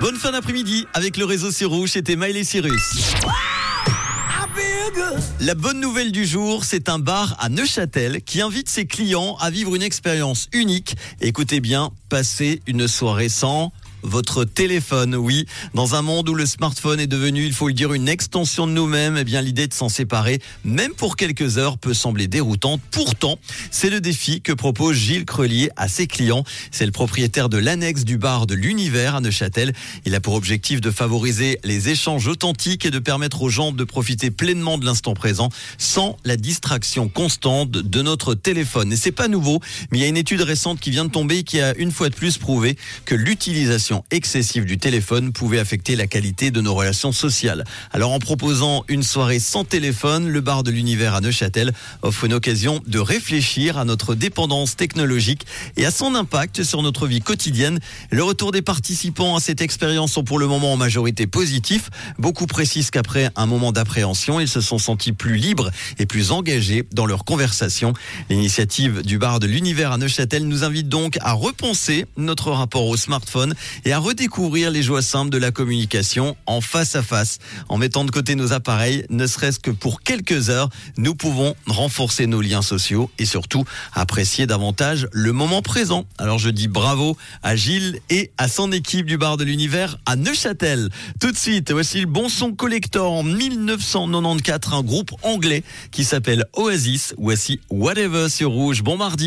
Bonne fin d'après-midi avec le réseau Rouge, c'était Miley Cyrus. La bonne nouvelle du jour, c'est un bar à Neuchâtel qui invite ses clients à vivre une expérience unique. Écoutez bien, passer une soirée sans votre téléphone. Oui, dans un monde où le smartphone est devenu, il faut le dire, une extension de nous-mêmes, eh bien l'idée de s'en séparer, même pour quelques heures, peut sembler déroutante. Pourtant, c'est le défi que propose Gilles Crelier à ses clients. C'est le propriétaire de l'annexe du bar de l'Univers à Neuchâtel. Il a pour objectif de favoriser les échanges authentiques et de permettre aux gens de profiter pleinement de l'instant présent sans la distraction constante de notre téléphone. Et c'est pas nouveau, mais il y a une étude récente qui vient de tomber qui a une fois de plus prouvé que l'utilisation excessive du téléphone pouvait affecter la qualité de nos relations sociales. Alors en proposant une soirée sans téléphone, le bar de l'univers à Neuchâtel offre une occasion de réfléchir à notre dépendance technologique et à son impact sur notre vie quotidienne. Le retour des participants à cette expérience sont pour le moment en majorité positifs. Beaucoup précisent qu'après un moment d'appréhension, ils se sont sentis plus libres et plus engagés dans leur conversation. L'initiative du bar de l'univers à Neuchâtel nous invite donc à repenser notre rapport au smartphone et à redécouvrir les joies simples de la communication en face à face. En mettant de côté nos appareils, ne serait-ce que pour quelques heures, nous pouvons renforcer nos liens sociaux et surtout apprécier davantage le moment présent. Alors je dis bravo à Gilles et à son équipe du bar de l'univers à Neuchâtel. Tout de suite, voici le bon son collector en 1994, un groupe anglais qui s'appelle Oasis. Voici Whatever sur Rouge. Bon mardi.